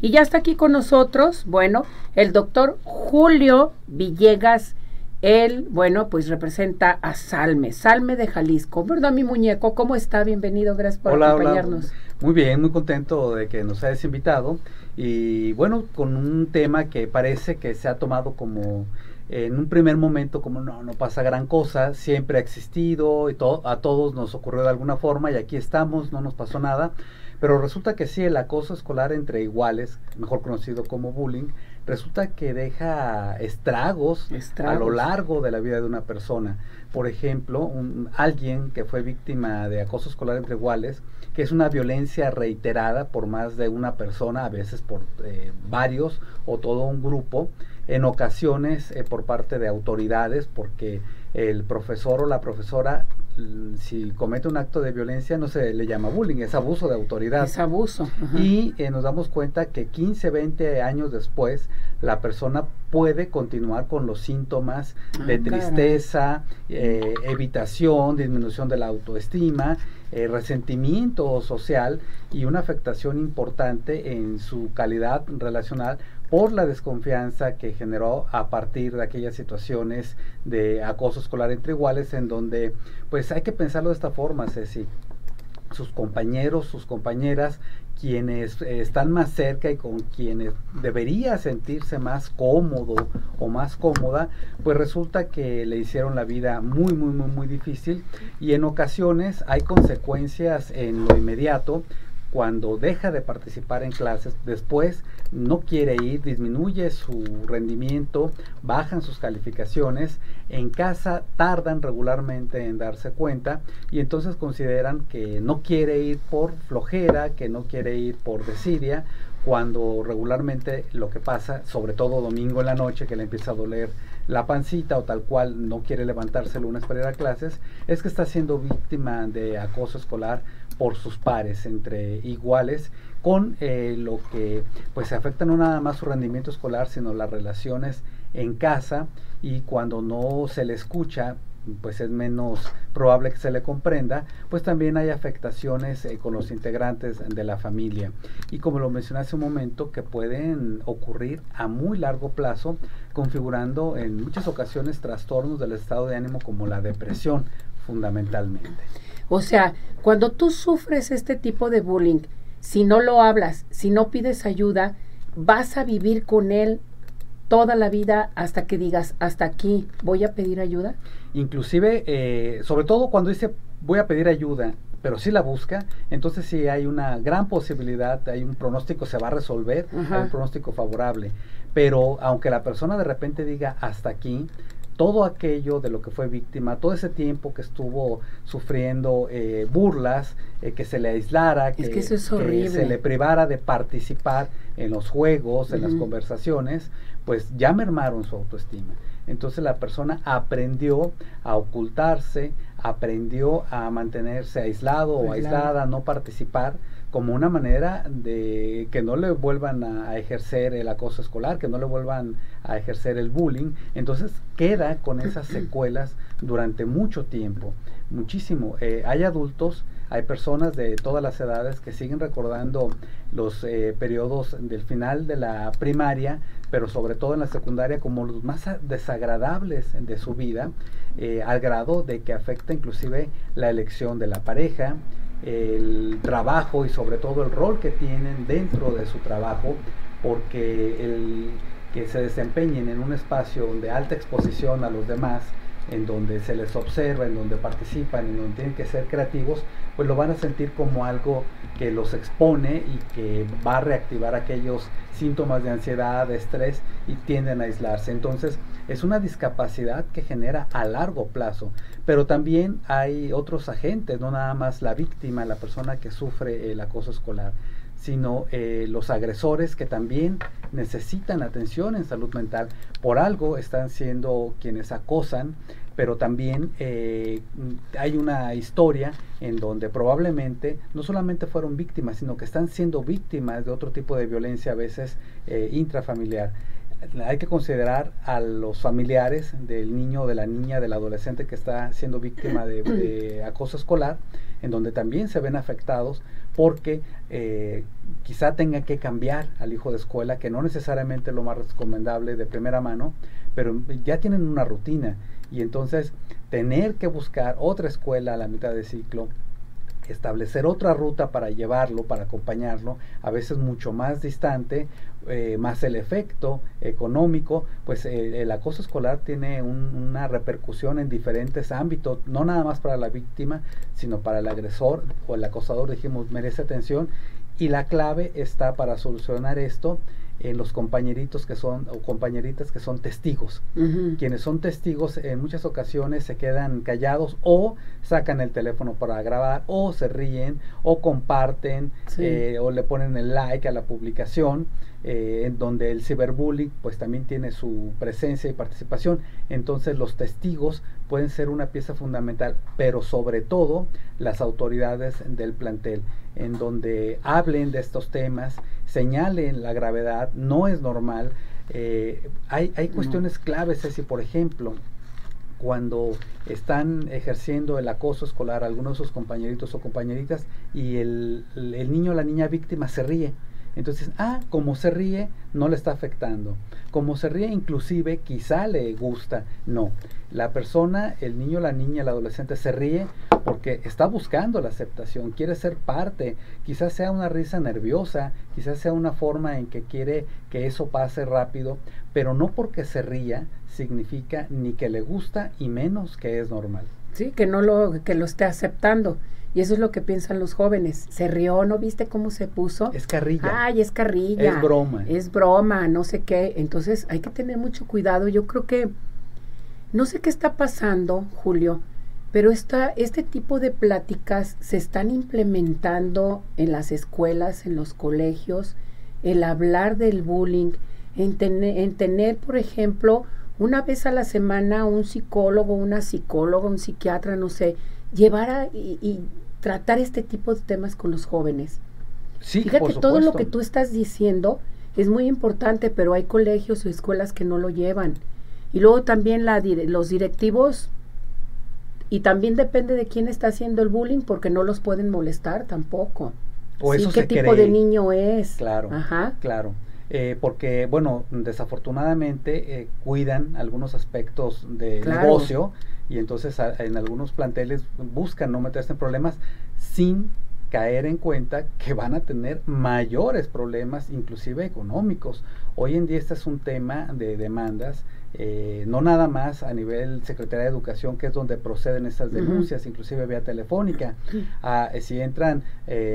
Y ya está aquí con nosotros, bueno, el doctor Julio Villegas. Él, bueno, pues representa a Salme, Salme de Jalisco. ¿Verdad, mi muñeco? ¿Cómo está? Bienvenido, gracias por acompañarnos. Muy bien, muy contento de que nos hayas invitado. Y bueno, con un tema que parece que se ha tomado como en un primer momento como no, no pasa gran cosa, siempre ha existido y todo, a todos nos ocurrió de alguna forma y aquí estamos, no nos pasó nada. Pero resulta que sí, el acoso escolar entre iguales, mejor conocido como bullying, resulta que deja estragos, a lo largo de la vida de una persona. Por ejemplo, un, alguien que fue víctima de acoso escolar entre iguales, que es una violencia reiterada por más de una persona, a veces por eh, varios o todo un grupo, en ocasiones eh, por parte de autoridades, porque el profesor o la profesora si comete un acto de violencia no se le llama bullying, es abuso de autoridad. Es abuso. Y eh, nos damos cuenta que 15, 20 años después la persona puede continuar con los síntomas ah, de tristeza, eh, evitación, disminución de la autoestima, eh, resentimiento social y una afectación importante en su calidad relacional por la desconfianza que generó a partir de aquellas situaciones de acoso escolar entre iguales en donde pues hay que pensarlo de esta forma, Ceci. Sus compañeros, sus compañeras, quienes están más cerca y con quienes debería sentirse más cómodo o más cómoda, pues resulta que le hicieron la vida muy, muy, muy, muy difícil y en ocasiones hay consecuencias en lo inmediato cuando deja de participar en clases, después no quiere ir, disminuye su rendimiento, bajan sus calificaciones, en casa tardan regularmente en darse cuenta y entonces consideran que no quiere ir por flojera, que no quiere ir por desidia, cuando regularmente lo que pasa, sobre todo domingo en la noche, que le empieza a doler la pancita o tal cual no quiere levantarse el lunes para ir a clases, es que está siendo víctima de acoso escolar por sus pares, entre iguales, con eh, lo que pues afecta no nada más su rendimiento escolar, sino las relaciones en casa y cuando no se le escucha, pues es menos probable que se le comprenda, pues también hay afectaciones eh, con los integrantes de la familia. Y como lo mencioné hace un momento, que pueden ocurrir a muy largo plazo, configurando en muchas ocasiones trastornos del estado de ánimo como la depresión fundamentalmente. O sea, cuando tú sufres este tipo de bullying, si no lo hablas, si no pides ayuda, vas a vivir con él toda la vida hasta que digas, hasta aquí, voy a pedir ayuda. Inclusive, eh, sobre todo cuando dice, voy a pedir ayuda, pero si la busca, entonces sí hay una gran posibilidad, hay un pronóstico, se va a resolver, hay un pronóstico favorable. Pero aunque la persona de repente diga hasta aquí, todo aquello de lo que fue víctima, todo ese tiempo que estuvo sufriendo eh, burlas, eh, que se le aislara, que, se le privara de participar en los juegos, en las conversaciones, pues ya mermaron su autoestima. Entonces la persona aprendió a ocultarse, aprendió a mantenerse aislado o aislada, no participar como una manera de que no le vuelvan a, ejercer el acoso escolar, que no le vuelvan a ejercer el bullying. Entonces queda con esas secuelas durante mucho tiempo, muchísimo. Eh, hay adultos, hay personas de todas las edades que siguen recordando los eh, periodos del final de la primaria, pero sobre todo en la secundaria como los más desagradables de su vida, eh, al grado de que afecta inclusive la elección de la pareja, el trabajo y sobre todo el rol que tienen dentro de su trabajo, porque el que se desempeñen en un espacio de alta exposición a los demás, en donde se les observa, en donde participan, en donde tienen que ser creativos, pues lo van a sentir como algo que los expone y que va a reactivar aquellos síntomas de ansiedad, de estrés y tienden a aislarse. Entonces es una discapacidad que genera a largo plazo, pero también hay otros agentes, no nada más la víctima, la persona que sufre el acoso escolar sino eh, los agresores que también necesitan atención en salud mental. Por algo están siendo quienes acosan, pero también eh, hay una historia en donde probablemente no solamente fueron víctimas, sino que están siendo víctimas de otro tipo de violencia a veces eh, intrafamiliar. Hay que considerar a los familiares del niño, de la niña, del adolescente que está siendo víctima de acoso escolar, en donde también se ven afectados porque eh, quizá tenga que cambiar al hijo de escuela, que no necesariamente es lo más recomendable de primera mano, pero ya tienen una rutina. Y entonces tener que buscar otra escuela a la mitad de ciclo establecer otra ruta para llevarlo, para acompañarlo, a veces mucho más distante, eh, más el efecto económico, pues eh, el acoso escolar tiene una repercusión en diferentes ámbitos, no nada más para la víctima, sino para el agresor o el acosador, dijimos, merece atención. Y la clave está para solucionar esto en los compañeritos que son o compañeritas que son testigos. Quienes son testigos en muchas ocasiones se quedan callados o sacan el teléfono para grabar o se ríen o comparten eh, o le ponen el like a la publicación eh, en donde el ciberbullying pues también tiene su presencia y participación. Entonces los testigos pueden ser una pieza fundamental, pero sobre todo las autoridades del plantel, en donde hablen de estos temas, señalen la gravedad, no es normal. Eh, hay, hay cuestiones claves, es por ejemplo, cuando están ejerciendo el acoso escolar algunos de sus compañeritos o compañeritas y el, el niño o la niña víctima se ríe entonces, ah, como se ríe, no le está afectando. Como se ríe, inclusive, quizá le gusta. No. La persona, el niño, la niña, el adolescente se ríe porque está buscando la aceptación, quiere ser parte. Quizás sea una risa nerviosa, quizás sea una forma en que quiere que eso pase rápido, pero no porque se ría significa ni que le gusta y menos que es normal. Sí, que no lo, que lo esté aceptando. Y eso es lo que piensan los jóvenes. Se rió, ¿no viste cómo se puso? Es carrilla. Ay, es carrilla. Es broma. Es broma, no sé qué. Entonces hay que tener mucho cuidado. Yo creo que, no sé qué está pasando, Julio, pero esta, este tipo de pláticas se están implementando en las escuelas, en los colegios, el hablar del bullying, en, en tener, por ejemplo, una vez a la semana un psicólogo, una psicóloga, un psiquiatra, no sé, llevar a, y, tratar este tipo de temas con los jóvenes. Sí, Fíjate, todo lo que tú estás diciendo es muy importante, pero hay colegios o escuelas que no lo llevan. Y luego también la, los directivos, y también depende de quién está haciendo el bullying, porque no los pueden molestar tampoco. O eso ¿Qué tipo de niño es? Claro, Ajá. claro. Eh, porque, bueno, desafortunadamente eh, cuidan algunos aspectos de negocio y entonces en algunos planteles buscan no meterse en problemas sin caer en cuenta que van a tener mayores problemas, inclusive económicos. Hoy en día este es un tema de demandas, eh, no nada más a nivel Secretaría de Educación, que es donde proceden estas denuncias, inclusive vía telefónica. Ah, si entran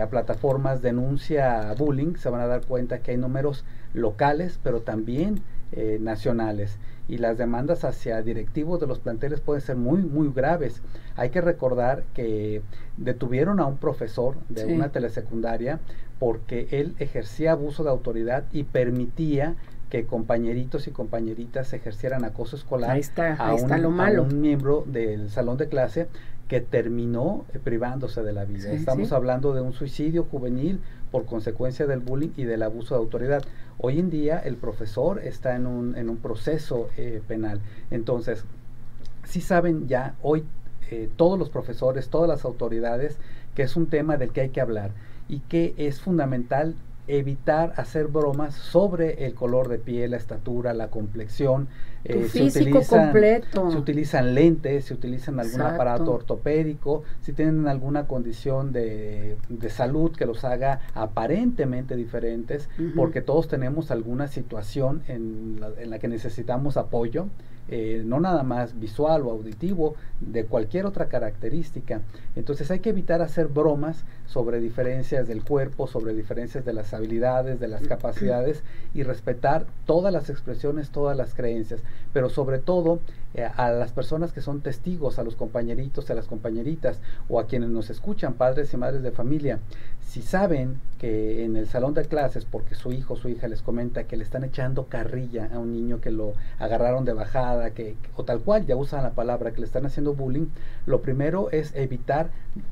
a plataformas denuncia bullying, se van a dar cuenta que hay números locales, pero también eh, nacionales. Y las demandas hacia directivos de los planteles pueden ser muy, muy graves. Hay que recordar que detuvieron a un profesor de una telesecundaria porque él ejercía abuso de autoridad y permitía que compañeritos y compañeritas ejercieran acoso escolar a, un, miembro del salón de clase que terminó eh, privándose de la vida. Estamos hablando de un suicidio juvenil por consecuencia del bullying y del abuso de autoridad. Hoy en día el profesor está en un, en un proceso eh, penal. Entonces, si saben ya hoy eh, todos los profesores, todas las autoridades, que es un tema del que hay que hablar y que es fundamental evitar hacer bromas sobre el color de piel, la estatura, la complexión. Eh, se utilizan, completo. Se utilizan lentes, se utilizan algún aparato ortopédico, si tienen alguna condición de, de salud que los haga aparentemente diferentes, porque todos tenemos alguna situación en la, en la que necesitamos apoyo. Eh, no nada más visual o auditivo, de cualquier otra característica. Entonces hay que evitar hacer bromas sobre diferencias del cuerpo, sobre diferencias de las habilidades, de las capacidades y respetar todas las expresiones, todas las creencias, pero sobre todo eh, a las personas que son testigos, a los compañeritos, a las compañeritas o a quienes nos escuchan, padres y madres de familia, si saben que en el salón de clases, porque su hijo o su hija les comenta que le están echando carrilla a un niño que lo agarraron de bajada, que, o tal cual, ya usan la palabra, que le están haciendo bullying, lo primero es evitar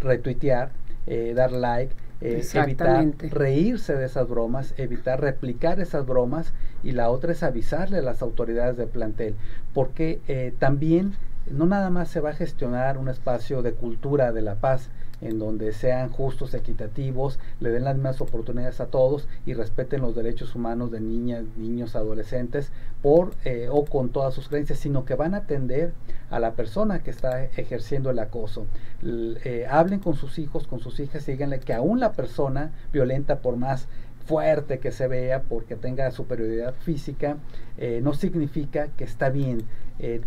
retuitear, eh, dar like, eh, evitar reírse de esas bromas, evitar replicar esas bromas y la otra es avisarle a las autoridades del plantel, porque eh, también no nada más se va a gestionar un espacio de cultura de la paz, en donde sean justos, equitativos, le den las mismas oportunidades a todos y respeten los derechos humanos de niñas, niños, adolescentes, por eh, o con todas sus creencias, sino que van a atender a la persona que está ejerciendo el acoso. Eh, hablen con sus hijos, con sus hijas, y que aún la persona violenta, por más fuerte que se vea, porque tenga superioridad física, eh, no significa que está bien.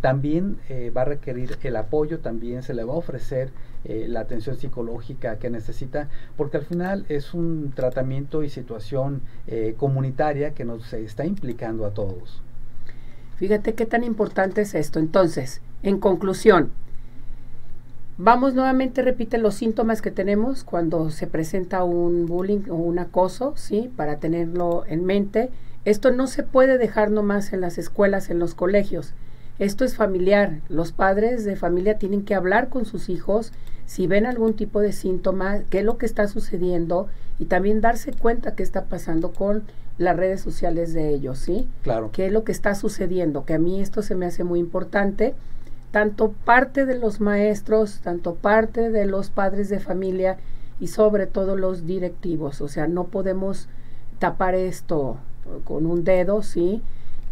también va a requerir el apoyo, también se le va a ofrecer eh, la atención psicológica que necesita, porque al final es un tratamiento y situación eh, comunitaria que nos está implicando a todos. Fíjate qué tan importante es esto. Entonces, en conclusión, vamos nuevamente, repite los síntomas que tenemos cuando se presenta un bullying o un acoso, ¿sí? Para tenerlo en mente. Esto no se puede dejar nomás en las escuelas, en los colegios. Esto es familiar. Los padres de familia tienen que hablar con sus hijos si ven algún tipo de síntoma, qué es lo que está sucediendo y también darse cuenta qué está pasando con las redes sociales de ellos, ¿sí? Claro. ¿Qué es lo que está sucediendo? Que a mí esto se me hace muy importante. Tanto parte de los maestros, tanto parte de los padres de familia y sobre todo los directivos. O sea, no podemos tapar esto con un dedo, ¿sí?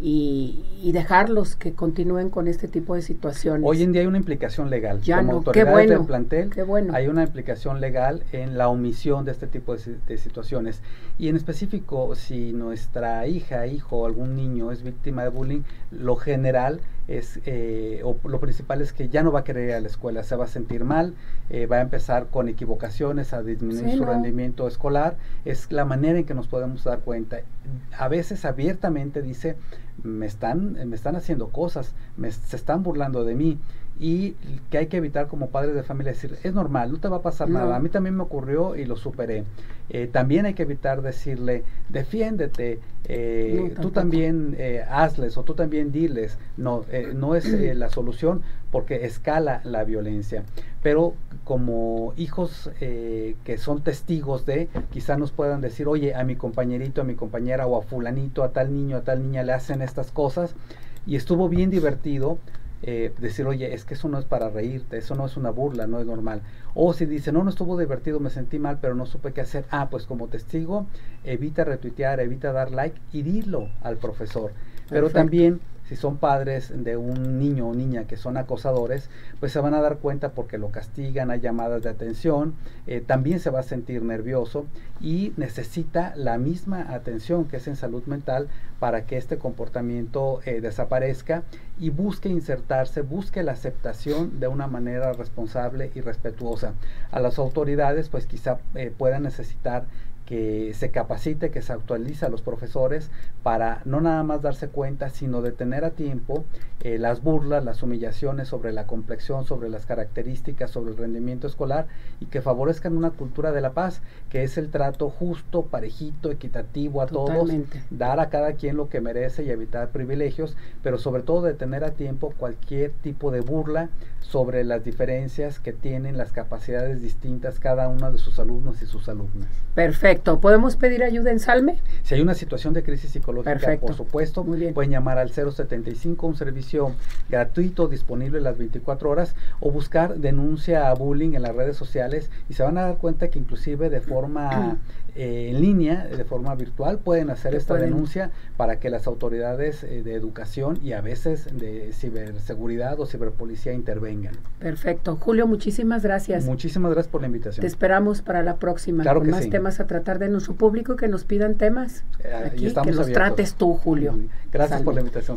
y, dejarlos que continúen con este tipo de situaciones. Hoy en día hay una implicación legal. Ya Como no, qué bueno, del plantel, qué bueno. hay una implicación legal en la omisión de este tipo de, situaciones. Y en específico, si nuestra hija, hijo, algún niño es víctima de bullying, lo general es, eh, o lo principal es que ya no va a querer ir a la escuela, se va a sentir mal, eh, va a empezar con equivocaciones, a disminuir su rendimiento escolar. Es la manera en que nos podemos dar cuenta. A veces abiertamente dice, me están, me están haciendo cosas, me, se están burlando de mí y que hay que evitar como padres de familia decir, es normal, no te va a pasar nada, a mí también me ocurrió y lo superé. Eh, también hay que evitar decirle, defiéndete, eh, tú también eh, hazles o tú también diles, no, no es la solución porque escala la violencia. Pero como hijos que son testigos de, quizá nos puedan decir, oye, a mi compañerito, a mi compañera o a fulanito, a tal niño, a tal niña le hacen estas cosas y estuvo bien divertido, eh, decir, oye, es que eso no es para reírte, eso no es una burla, no es normal. O si dice, no, no estuvo divertido, me sentí mal, pero no supe qué hacer. Ah, pues como testigo, evita retuitear, evita dar like y dilo al profesor. Pero también si son padres de un niño o niña que son acosadores, pues se van a dar cuenta porque lo castigan, hay llamadas de atención, eh, también se va a sentir nervioso y necesita la misma atención que es en salud mental para que este comportamiento eh, desaparezca y busque insertarse, busque la aceptación de una manera responsable y respetuosa. A las autoridades pues quizá eh, puedan necesitar que se capacite, que se actualice a los profesores para no nada más darse cuenta, sino detener a tiempo eh, las burlas, las humillaciones sobre la complexión, sobre las características, sobre el rendimiento escolar y que favorezcan una cultura de la paz, que es el trato justo, parejito, equitativo a todos, dar a cada quien lo que merece y evitar privilegios, pero sobre todo detener a tiempo cualquier tipo de burla sobre las diferencias que tienen las capacidades distintas cada uno de sus alumnos y sus alumnas. Perfecto. ¿Podemos pedir ayuda en Salme? Si hay una situación de crisis psicológica, por supuesto, pueden llamar al 075, un servicio gratuito disponible las 24 horas, o buscar denuncia a bullying en las redes sociales y se van a dar cuenta que inclusive de forma eh, en línea, de forma virtual, pueden hacer esta denuncia para que las autoridades eh, de educación y a veces de ciberseguridad o ciberpolicía intervengan. Perfecto. Julio, muchísimas gracias. Muchísimas gracias por la invitación. Te esperamos para la próxima claro con más temas a tratar de nuestro público que nos pidan temas. Eh, Aquí, que los trates tú, Julio. Gracias por la invitación.